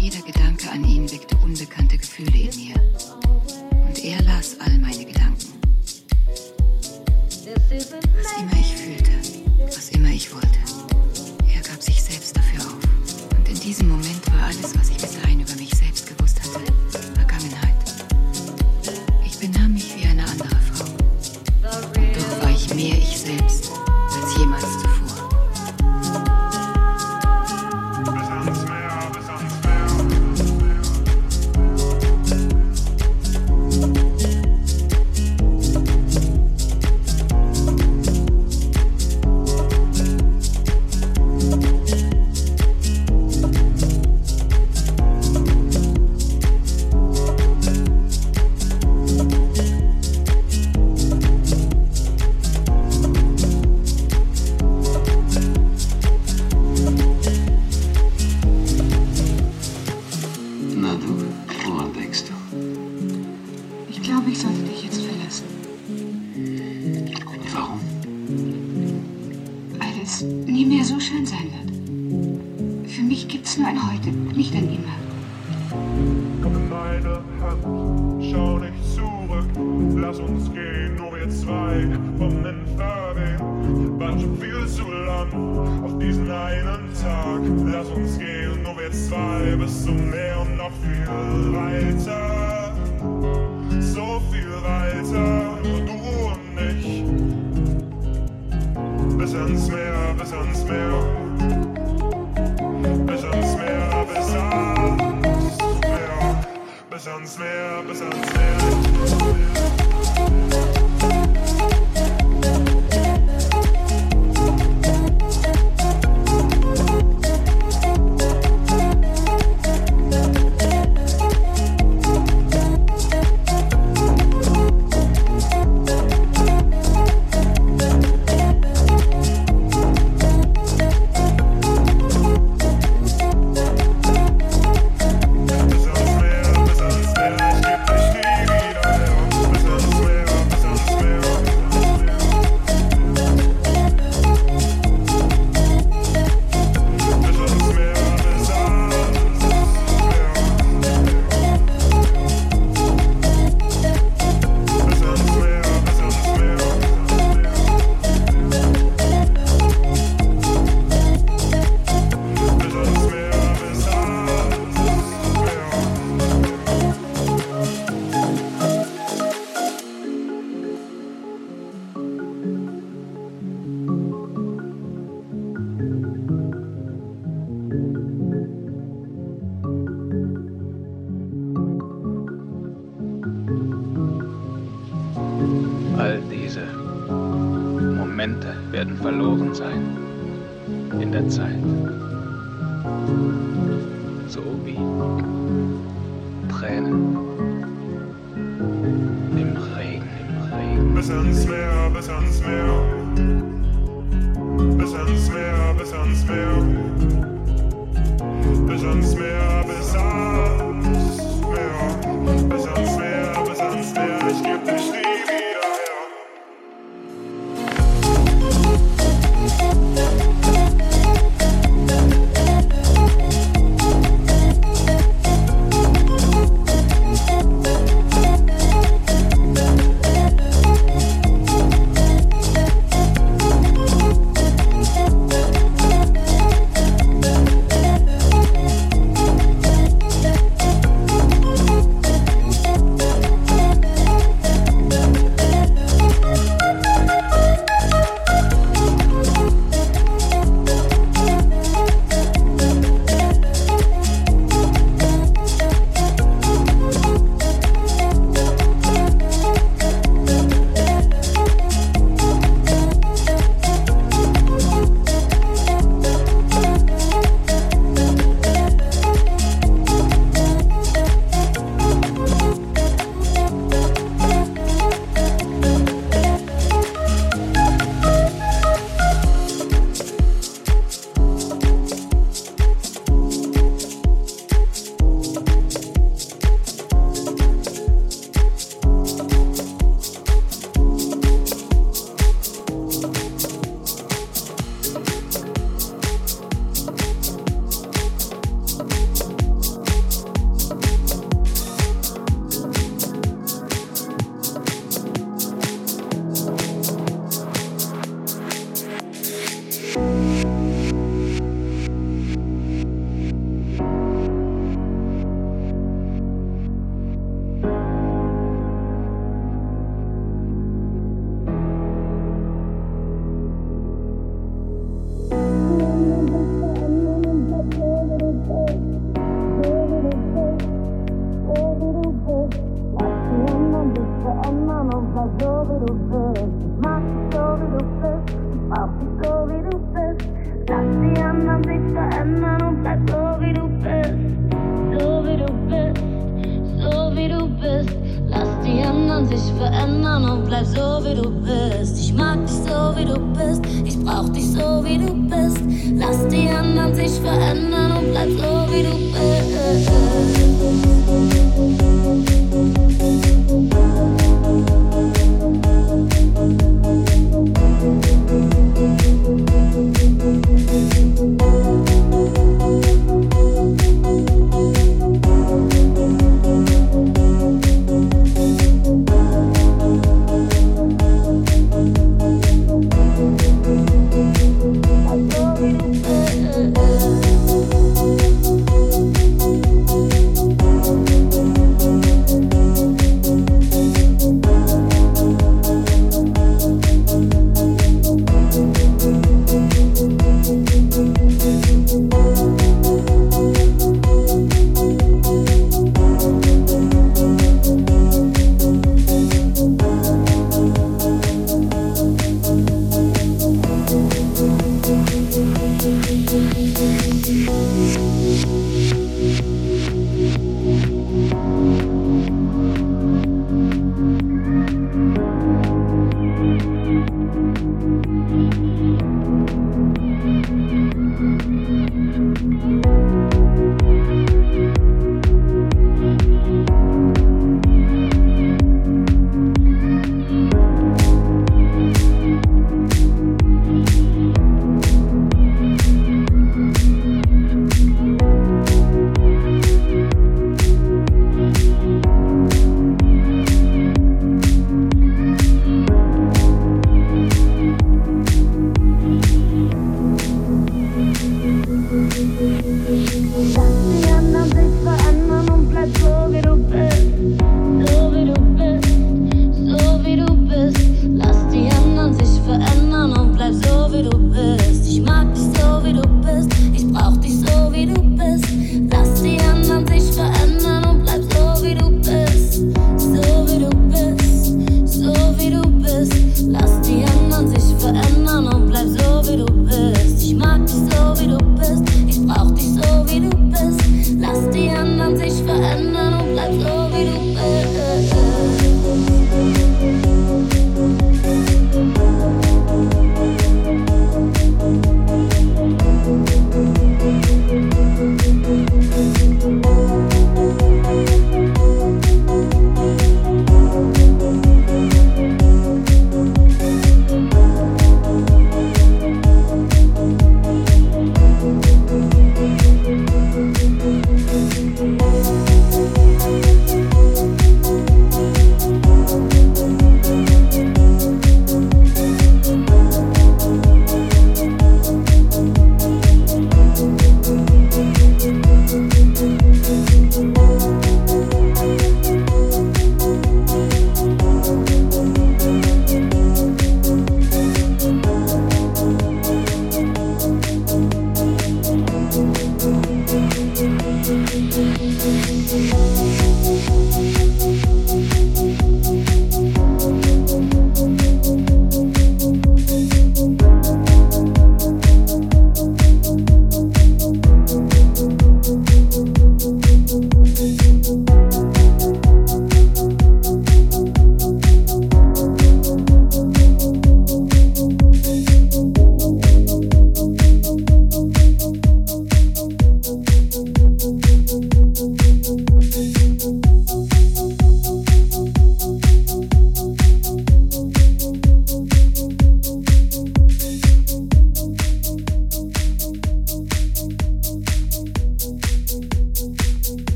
Jeder Gedanke an ihn weckte unbekannte Gefühle in mir. Und er las all meine Gedanken. Was immer ich fühlte, was immer ich wollte, er gab sich selbst dafür auf. Und in diesem Moment war alles, was ich bis dahin über mich selbst gewusst hatte,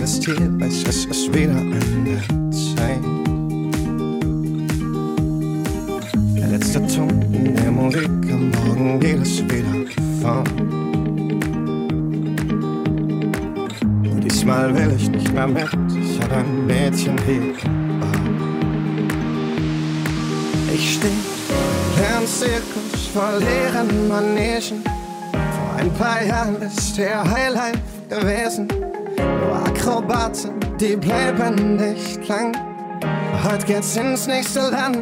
jedes Tier weiß, dass es wieder an der Zeit. Der letzte Ton in der Musik, am Morgen geht es wieder vor. Und diesmal will ich nicht mehr mit, ich habe ein Mädchen hier. Ich steh, lern Zirkus, leeren Manegen. Vor ein paar Jahren ist der Highlight gewesen. Akrobaten, die bleiben nicht lang. Heute geht's ins nächste Land.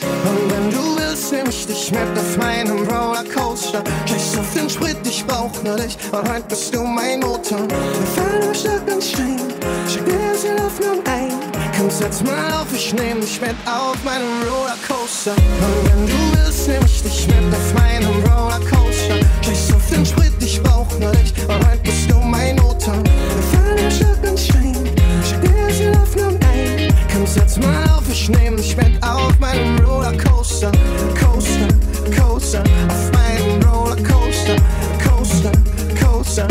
Und wenn du willst, nehm ich dich mit auf meinem Rollercoaster. Scheiß auf den Sprit, ich brauch nur dich. Und heute bist du mein Motor. Wir fahren über Stock und Stein. Schick dir das Laufen ein. Komm, setz mal auf, ich nehm dich mit auf meinem Rollercoaster. Und wenn du willst, nehm ich dich mit auf meinem Rollercoaster. Scheiß auf den Sprit, ich brauch nur dich. Und heute bist du mein Motor. Wir fahren über Stock und Stein. Schick dir das Laufen ein. Komm, setz mal auf, ich nehm dich mit auf meinem Rollercoaster. Coaster, Coaster, auf meinem Rollercoaster. Coaster, Coaster,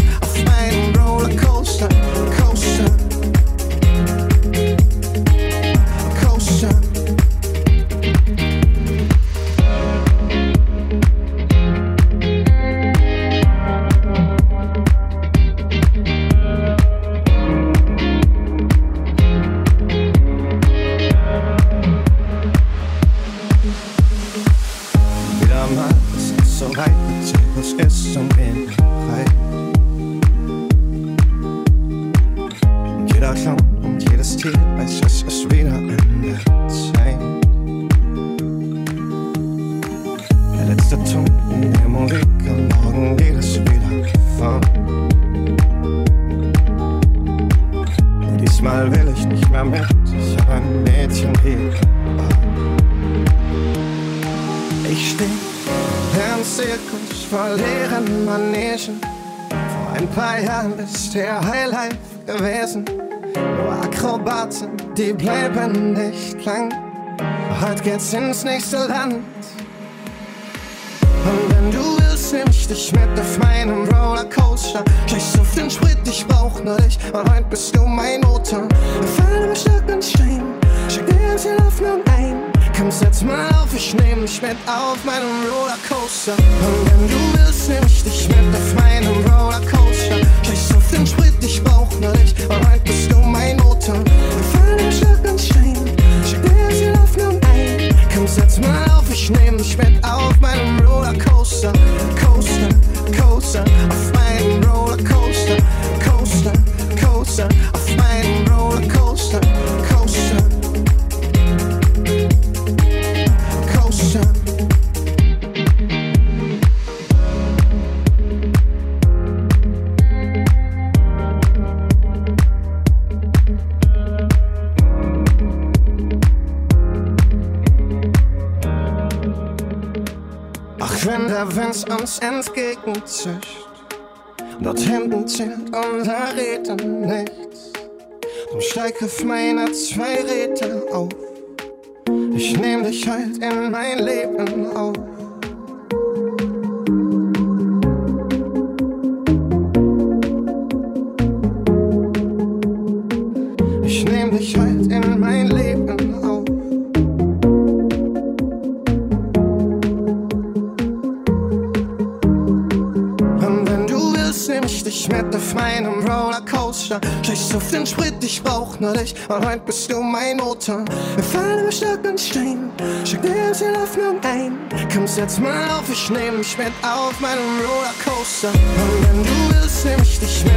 Ich steh im Zirkus vor leeren Manegen. Vor ein paar Jahren ist der Highlife gewesen. Nur Akrobaten, die bleiben nicht lang. Heute geht's ins nächste Land. Und wenn du willst, nehm ich dich mit auf meinem Rollercoaster. Scheiß auf den Sprit, ich brauch nur dich. Und heute bist du mein Motor. Wir fahren über Stock und Stein. Schick dir ganz viel Hoffnung ein. Komm, setz mal auf, ich nehm dich mit auf meinem Rollercoaster. Und wenn du willst, nehm ich dich mit auf meinem Rollercoaster. Scheiß auf den Sprit, ich brauch nur dich. Und heute bist du mein Motor. Wir fahren über Stock und Stein. Schick dir viel Hoffnung ein. Komm, setz mal auf, ich nehm dich mit auf meinem Rollercoaster. Coaster, Coaster, auf meinem Rollercoaster. Coaster, Coaster, auf meinem Rollercoaster. Ach, wenn der Wind uns entgegenzischt, dort hinten zählt unser Reden nichts, dann steig auf meine zwei Räder auf. Ich nehm dich halt in mein Leben auf. Ich nehm dich halt in mein Leben auf. Ich mit auf meinem Rollercoaster. Scheiß auf den Sprit, ich brauch nur dich. Und heute bist du mein Motor. Wir fahren über Stock und Stein. Schick dir ganz viel Hoffnung ein. Komm, setz mal auf, ich nehm dich mit auf meinem Rollercoaster. Und wenn du willst, nehm ich dich mit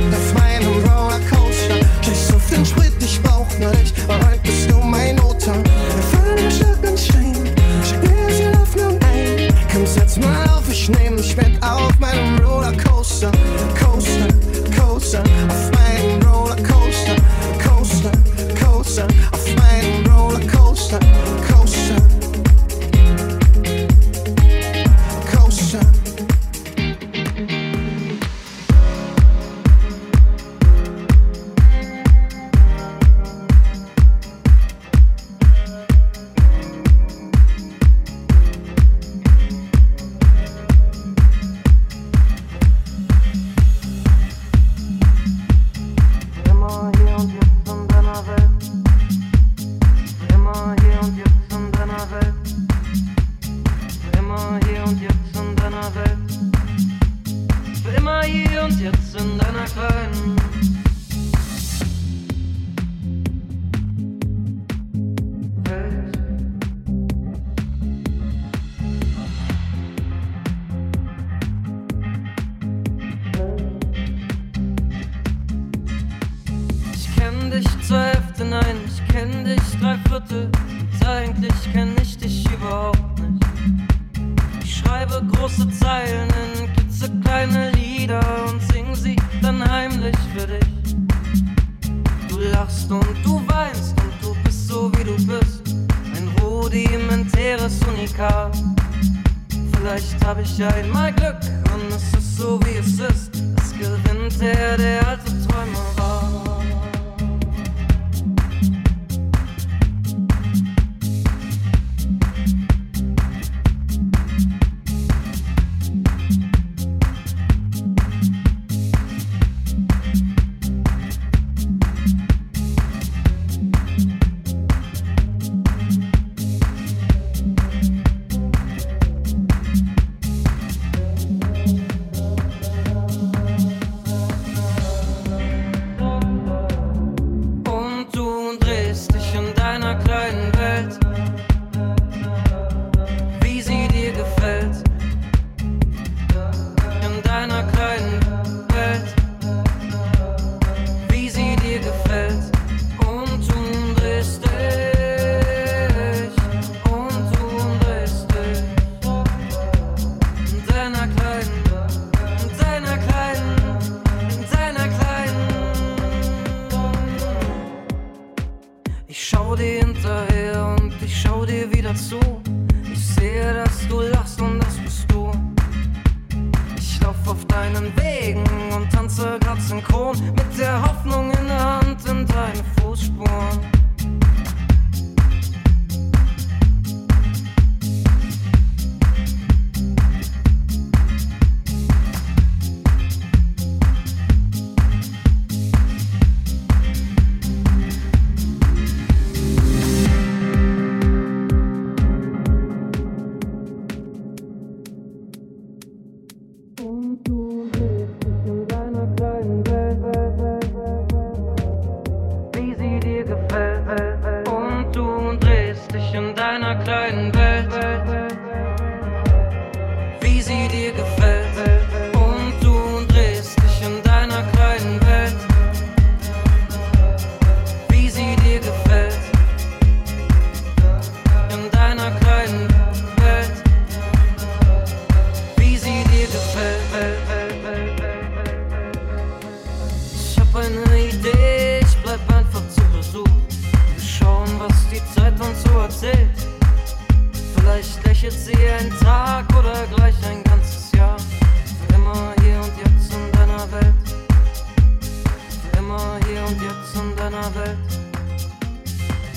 und jetzt in deiner Welt.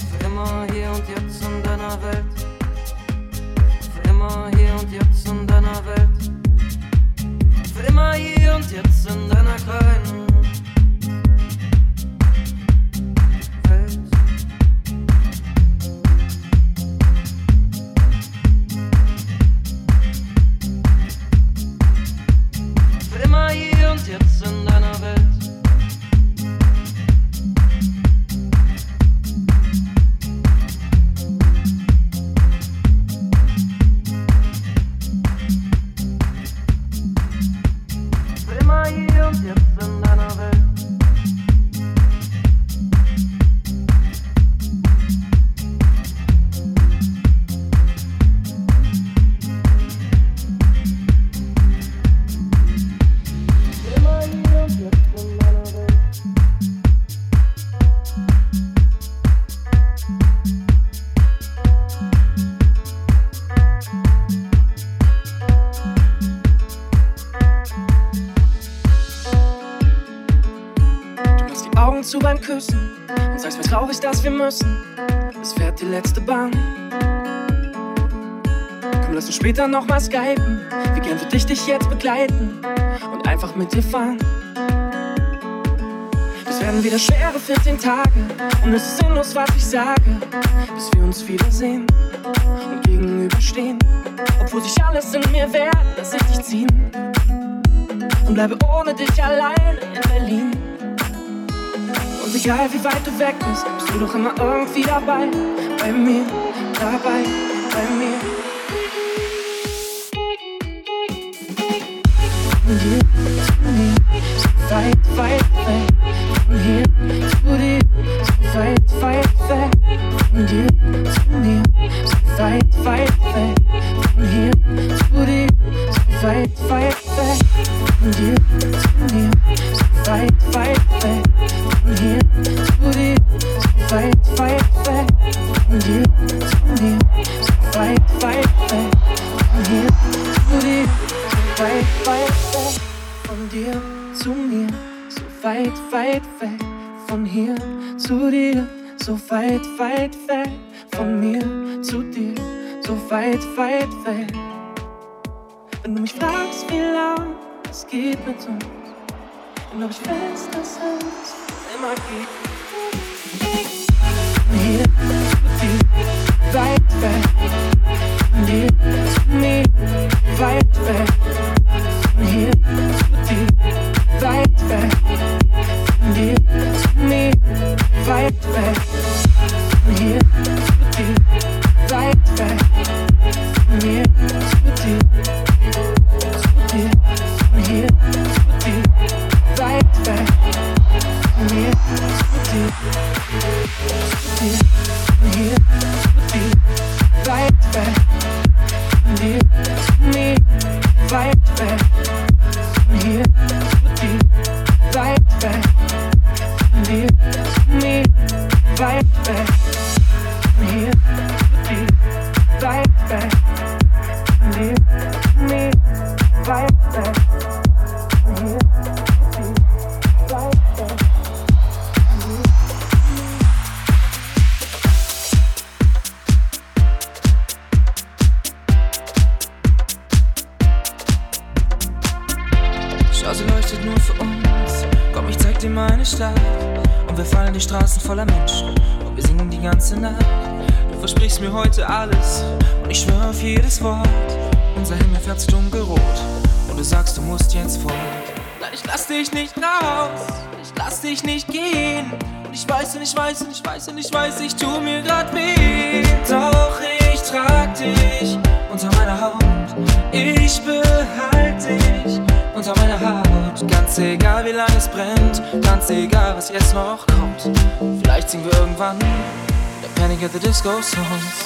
Für immer hier und jetzt in deiner Welt. Für immer hier und jetzt in deiner Welt. Für immer hier und jetzt in deiner kleinen Welt. was wir müssen. Es fährt die letzte Bahn. Komm, lass uns später nochmal skypen. Wie gern würde ich dich jetzt begleiten und einfach mit dir fahren. Das werden wieder schwere 14 Tage und es ist sinnlos, was ich sage, bis wir uns wiedersehen und gegenüberstehen. Obwohl sich alles in mir wehrt, lass ich dich ziehen und bleibe ohne dich allein in Berlin. Und egal wie weit du weg bist, bist du doch immer irgendwie dabei, bei mir, dabei, bei mir. Von dir zu mir, so weit, weit weg. Von hier zu dir, so weit, weit weg. Von dir zu mir, so weit, weit weg. Von hier zu dir, so weit, weit weg. Von dir weit, weg. Von mir zu dir, so weit, weit weg. Wenn du mich fragst, wie lang es geht mit uns, dann glaub ich fest, dass es immer geht. Von hier zu dir, weit weg. Von dir zu mir, weit weg. Von hier zu dir, weit weg. Von dir zu mir, weit weg. Dich nicht raus. Ich lass dich nicht gehen. Und ich weiß und ich weiß und ich weiß und ich weiß, ich tu mir grad weh. Doch ich trag dich unter meiner Haut. Ich behalte dich unter meiner Haut. Ganz egal, wie lange es brennt. Ganz egal, was jetzt noch kommt. Vielleicht singen wir irgendwann der Panic at the Disco Songs.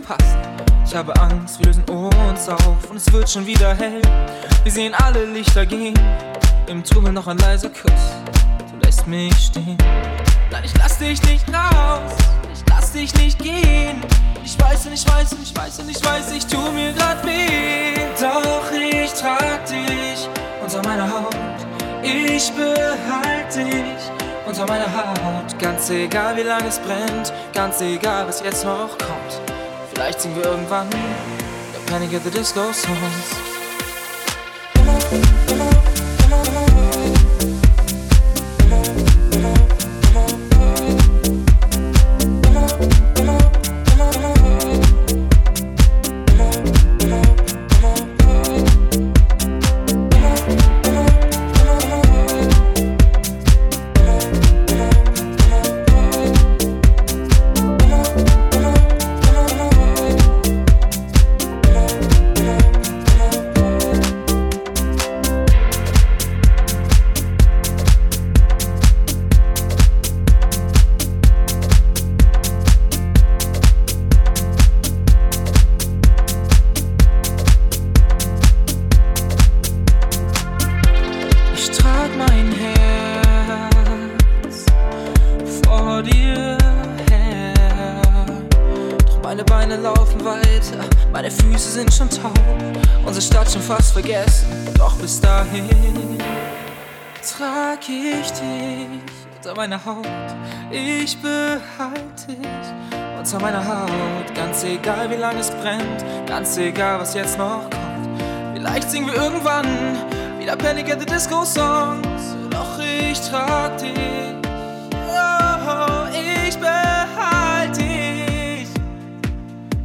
Verpassen. Ich habe Angst, wir lösen uns auf und es wird schon wieder hell. Wir sehen alle Lichter gehen, im Tunnel noch ein leiser Kuss. Du lässt mich stehen. Nein, ich lass dich nicht raus, ich lass dich nicht gehen. Ich weiß und ich weiß und ich weiß und ich weiß, ich tu mir grad weh. Doch ich trag dich unter meiner Haut. Ich behalte dich unter meiner Haut. Ganz egal, wie lange es brennt, ganz egal, was jetzt noch kommt. Vielleicht singen wir irgendwann der Panic at the Disco Songs. Meiner Haut, ich behalte dich unter meiner Haut. Ganz egal wie lange es brennt, ganz egal was jetzt noch kommt. Vielleicht singen wir irgendwann wieder Panic at the Disco Songs. Doch ich trag dich, oh, ich behalte dich.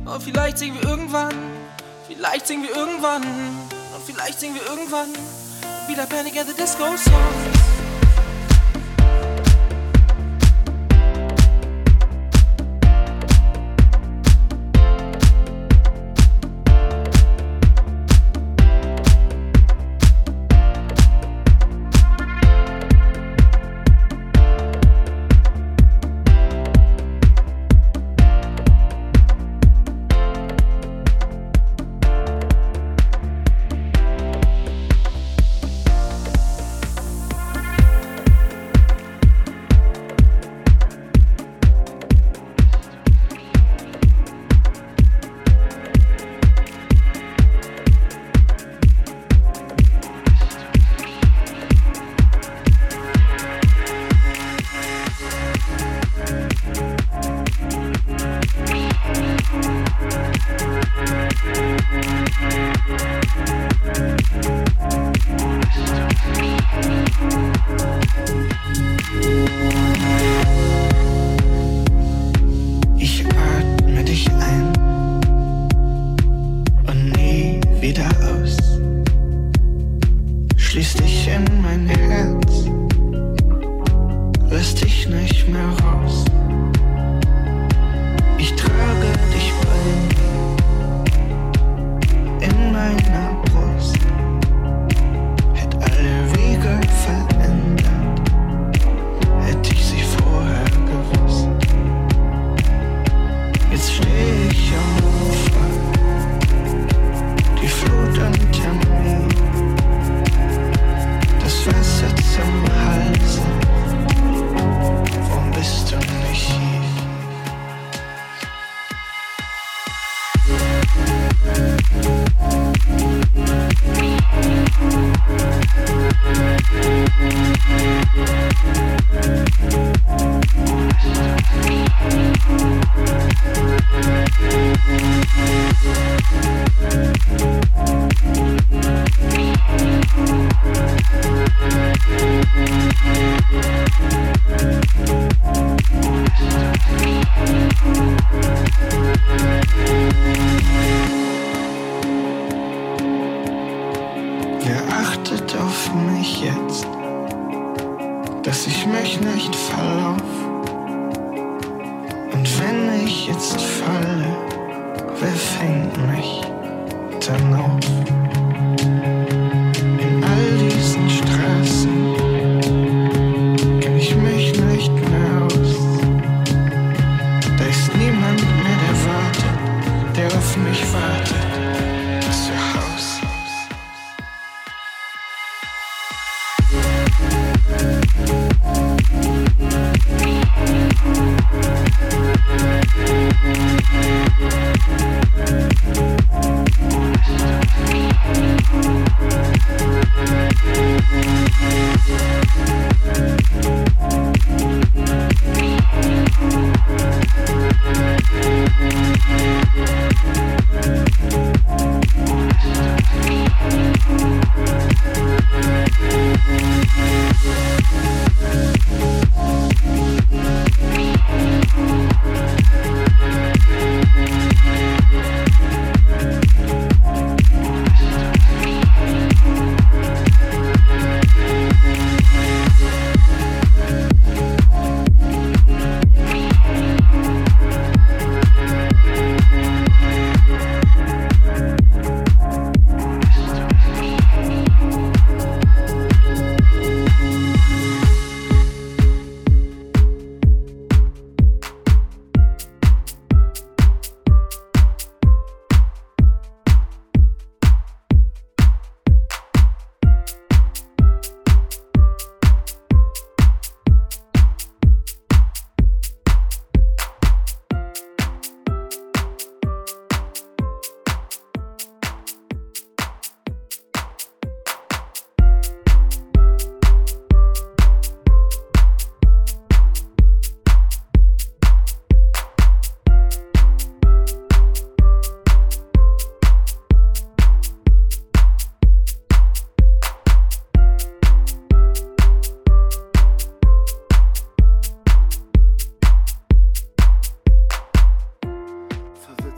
Und vielleicht singen wir irgendwann, vielleicht singen wir irgendwann, und vielleicht singen wir irgendwann wieder Panic at the Disco Songs.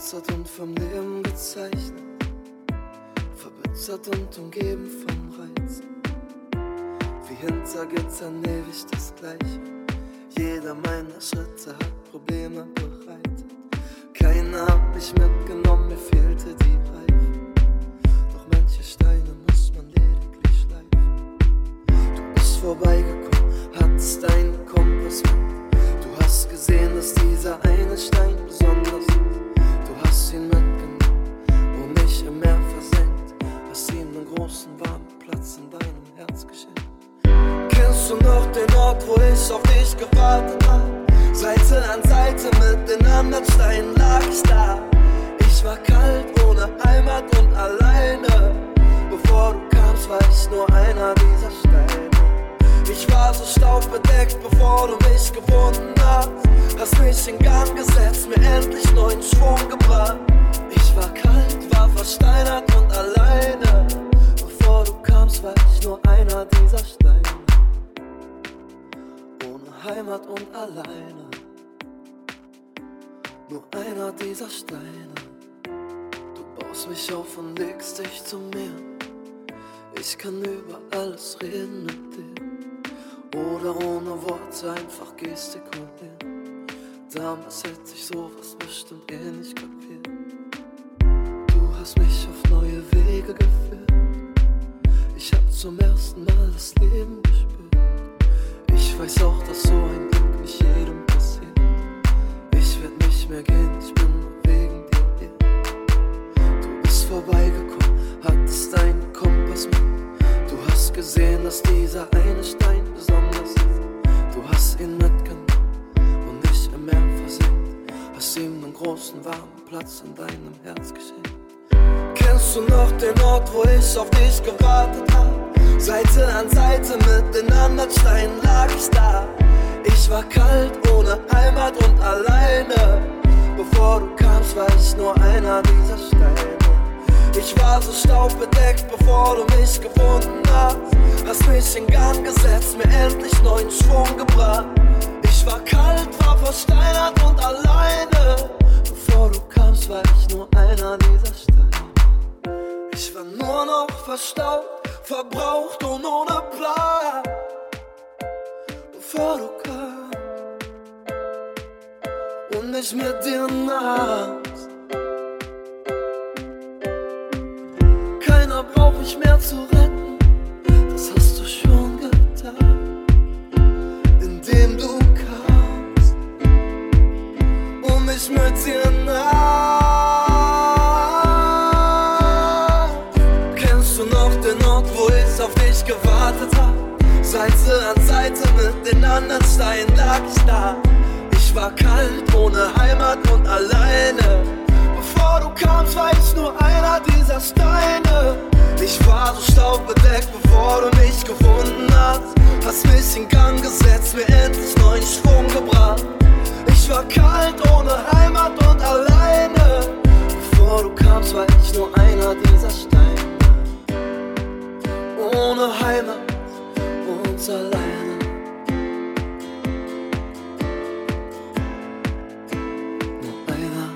Vergrößert und vom Leben gezeichnet, verbittert und umgeben von Reizen. Wie hinter Gittern ewig das Gleiche. Jeder meiner Schritte hat Probleme bereitet. Keiner hat mich mitgenommen, mir fehlte die Reife. Doch manche Steine muss man lediglich schleifen. Du bist vorbeigekommen, hattest einen Kompass mit. Du hast gesehen, dass dieser eine Stein Kennst du noch den Ort, wo ich auf dich gewartet hab? Seite an Seite mit den anderen Steinen lag ich da. Ich war kalt, ohne Heimat und alleine. Bevor du kamst, war ich nur einer dieser Steine. Ich war so staubbedeckt, bevor du mich gefunden hast. Hast mich in Gang gesetzt, mir endlich neuen Schwung gebracht. Ich war kalt, war versteinert und alleine. Bevor du kamst, war ich nur einer dieser Steine. Ohne Heimat und alleine. Nur einer dieser Steine. Du baust mich auf und legst dich zu mir. Ich kann über alles reden mit dir. Oder ohne Worte einfach gestikulieren. Damals hätte ich sowas bestimmt eh nicht kapiert. Du hast mich auf neue Wege geführt. Zum ersten Mal das Leben gespürt. Ich weiß auch, dass so ein Glück nicht jedem passiert. Ich werd nicht mehr gehen, ich bin nur wegen dir hier. Du bist vorbeigekommen, hattest deinen Kompass mit. Du hast gesehen, dass dieser eine Stein besonders ist. Du hast ihn mitgenommen und nicht im Meer versenkt. Hast ihm einen großen warmen Platz in deinem Herz geschenkt. Kennst du noch den Ort, wo ich auf dich gewartet hab? Seite an Seite mit den anderen Steinen lag ich da. Ich war kalt, ohne Heimat und alleine. Bevor du kamst, war ich nur einer dieser Steine. Ich war so staubbedeckt, bevor du mich gefunden hast. Hast mich in Gang gesetzt, mir endlich neuen Schwung gebracht. Ich war kalt, war versteinert und alleine. Bevor du kamst, war ich nur einer dieser Steine. Ich war nur noch verstaubt, verbraucht und ohne Plan. Bevor du kamst und nicht mehr dir nahst. Keiner braucht mich mehr zu retten, das hast du schon getan. Indem du kamst und mich mit dir Seite an Seite mit den anderen Steinen lag ich da. Ich war kalt, ohne Heimat und alleine. Bevor du kamst, war ich nur einer dieser Steine. Ich war so staubbedeckt, bevor du mich gefunden hast. Hast mich in Gang gesetzt, mir endlich neuen Schwung gebracht. Ich war kalt, ohne Heimat und alleine. Bevor du kamst, war ich nur einer dieser Steine. Ohne Heimat und alleine. Nur einer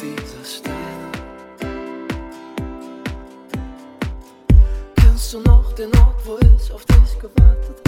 dieser Steine. Kennst du noch den Ort, wo ich auf dich gewartet hab?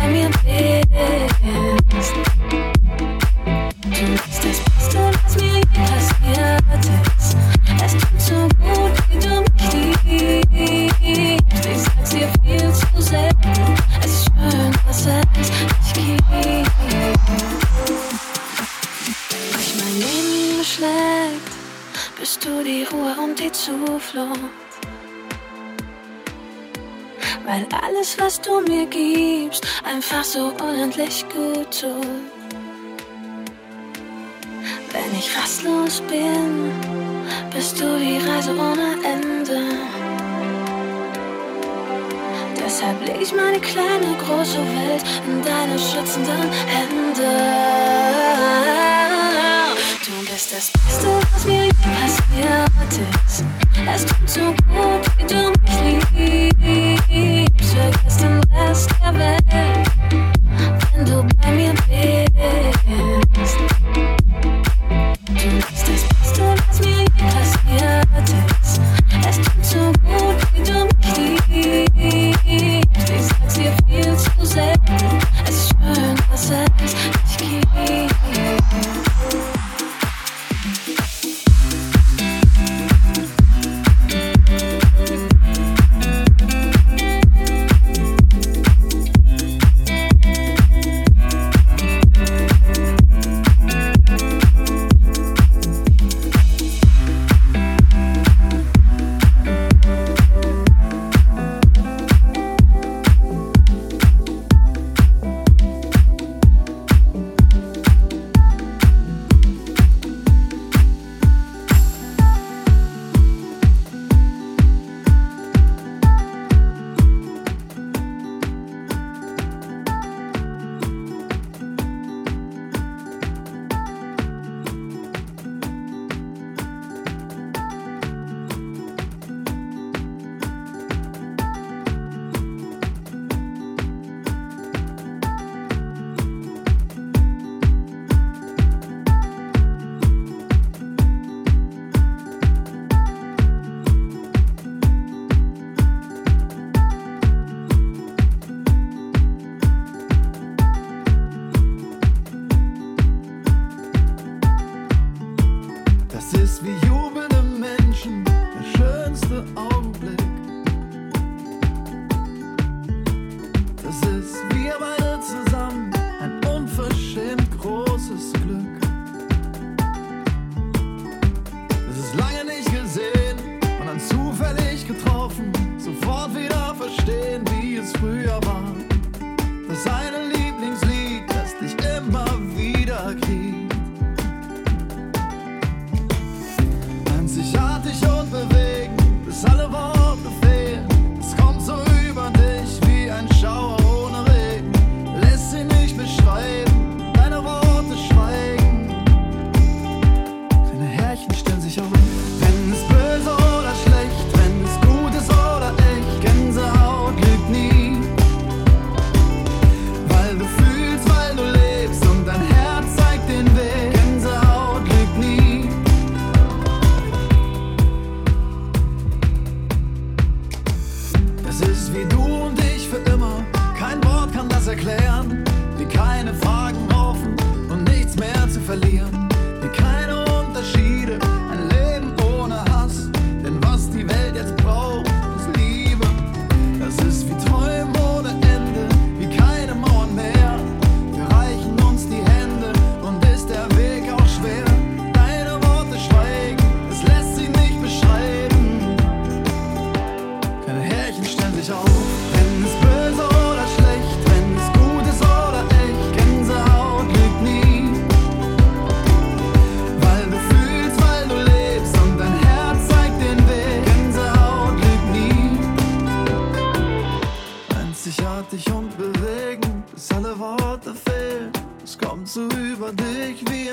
mein Leben schlägt, bist du die Ruhe und die Zuflucht. Weil alles, was du mir gibst, einfach so unendlich gut tut. Wenn ich rastlos bin, bist du die Reise ohne Ende. Deshalb leg ich meine kleine, große Welt in deine schützenden Hände. estas. Estas viejas y antes, las too so good, they don't sleep. So I guess en last ever, eh? then they'll me a.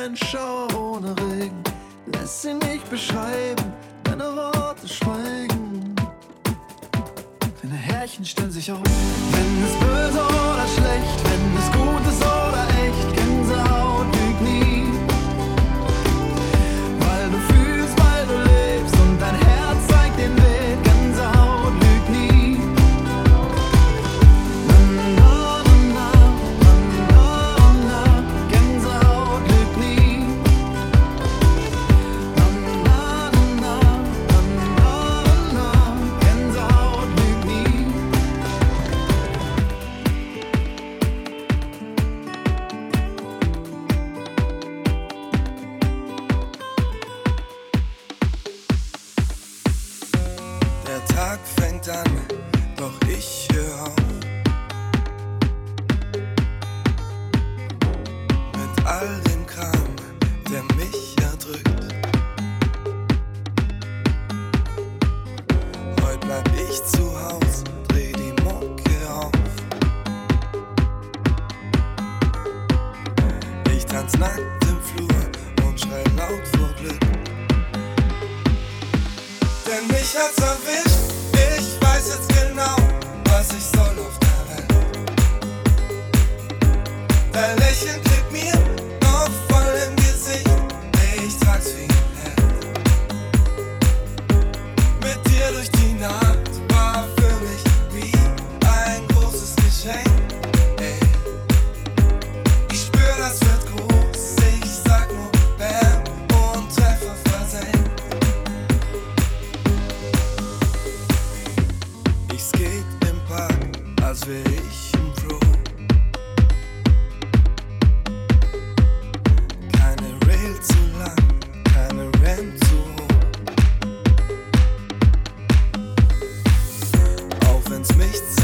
ein Schauer ohne Regen. Lass sie nicht beschreiben, deine Worte schweigen. Deine Härchen stellen sich auf. Wenn es böse oder schlecht, wenn es gut ist oder echt, Gänsehaut. dann, doch ich hör auf. Mit all dem Kram, der mich erdrückt. Heute bleib ich zu Hause, dreh die Mucke auf. Ich tanz nackt im Flur und schrei laut vor Glück. Denn mich hat's erwischt. night. ins Nichts.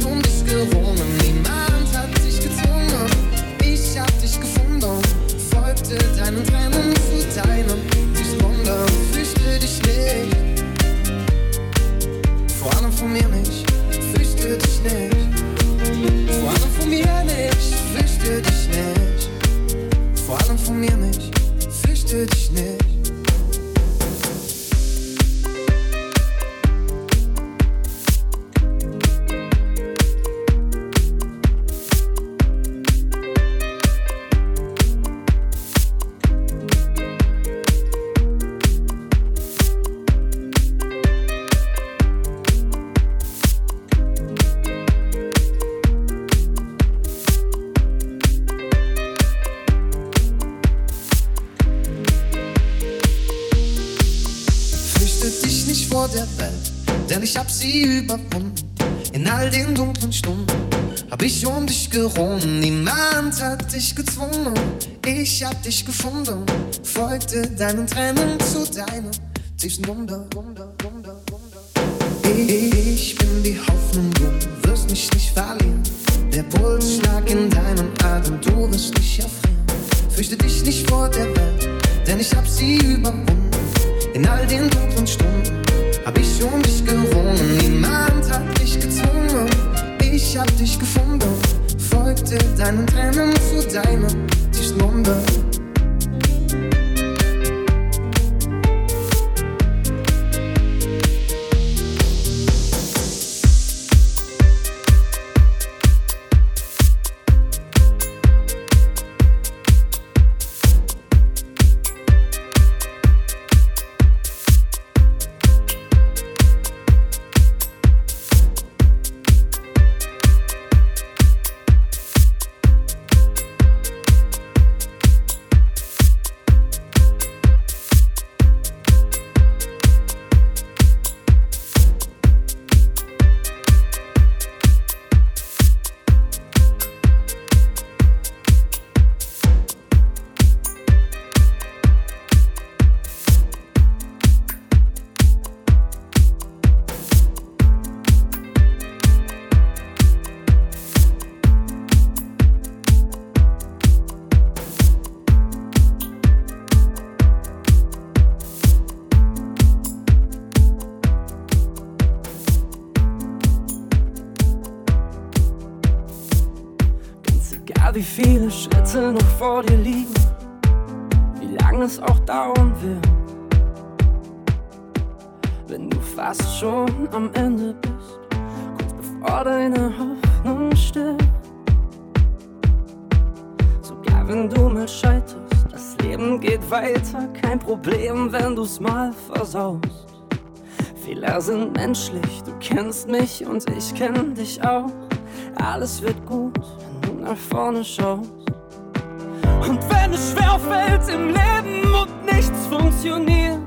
Soms dich gefunden, folgte deinen Tränen zu deinem tiefsten Wunder. Wunder, Wunder, Wunder. Ich bin die Hoffnung, du wirst mich nicht verlieren. Der Pulsschlag in deinem Atem, du wirst dich erfrieren. Fürchte dich nicht vor der Welt, denn ich hab sie überwunden. In all den Dun Insel noch vor dir liegen, wie lange es auch dauern wird. Wenn du fast schon am Ende bist, kurz bevor deine Hoffnung stirbt. Sogar wenn du mal scheiterst, das Leben geht weiter, kein Problem, wenn du's mal versaust. Fehler sind menschlich, du kennst mich und ich kenn dich auch. Alles wird gut, wenn du nach vorne schaust. Und wenn es schwerfällt im Leben und nichts funktioniert,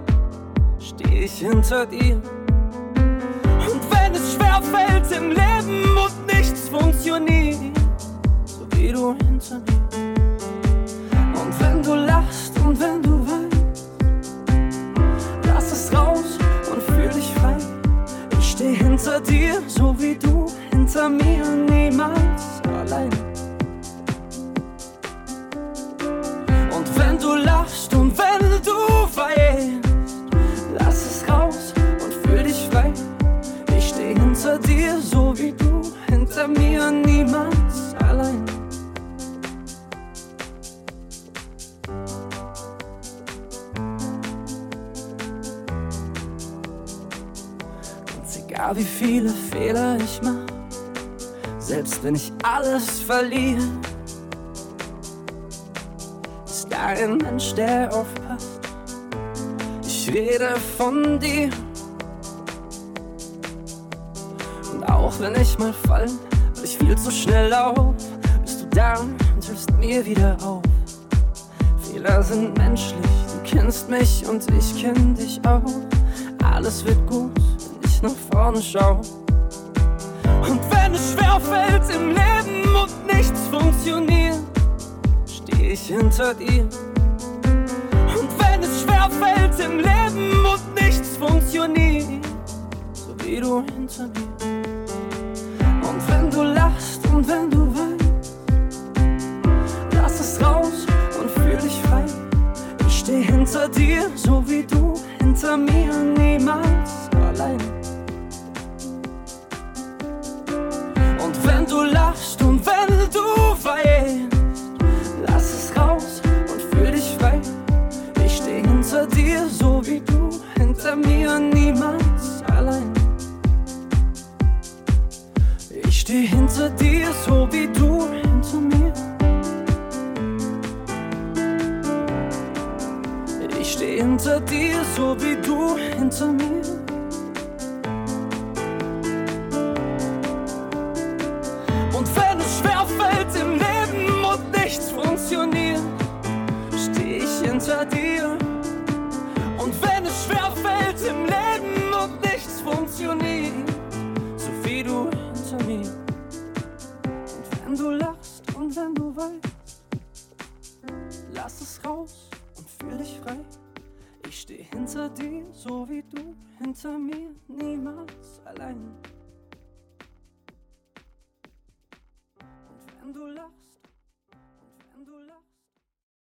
stehe ich hinter dir. Und wenn es schwerfällt im Leben und nichts funktioniert, so wie du hinter mir. Und wenn du lachst und wenn du weinst, lass es raus und fühl dich frei. Ich steh hinter dir, so wie du hinter mir, niemals allein. Du lachst und wenn du weinst, lass es raus und fühl dich frei. Ich steh hinter dir, so wie du hinter mir, niemals allein. Ganz egal wie viele Fehler ich mach, selbst wenn ich alles verliere, ist da ein Mensch, der aufpasst. Ich rede von dir. Und auch wenn ich mal fall, weil ich viel zu schnell lauf, bist du da und hilfst mir wieder auf. Fehler sind menschlich, du kennst mich und ich kenn dich auch. Alles wird gut, wenn ich nach vorne schau. Und wenn es schwerfällt im Leben und nichts funktioniert, ich hinter dir. Und wenn es schwerfällt im Leben und nichts funktioniert, so wie du hinter mir. Und wenn du lachst und wenn du weinst, lass es raus und fühl dich frei. Ich steh hinter dir, so wie du hinter mir, niemals dir, so wie du hinter mir, niemals allein. Ich steh hinter dir, so wie du hinter mir. Ich steh hinter dir, so wie du hinter mir. Raus und fühl dich frei. Ich steh hinter dir, so wie du hinter mir, niemals allein. Und wenn du lachst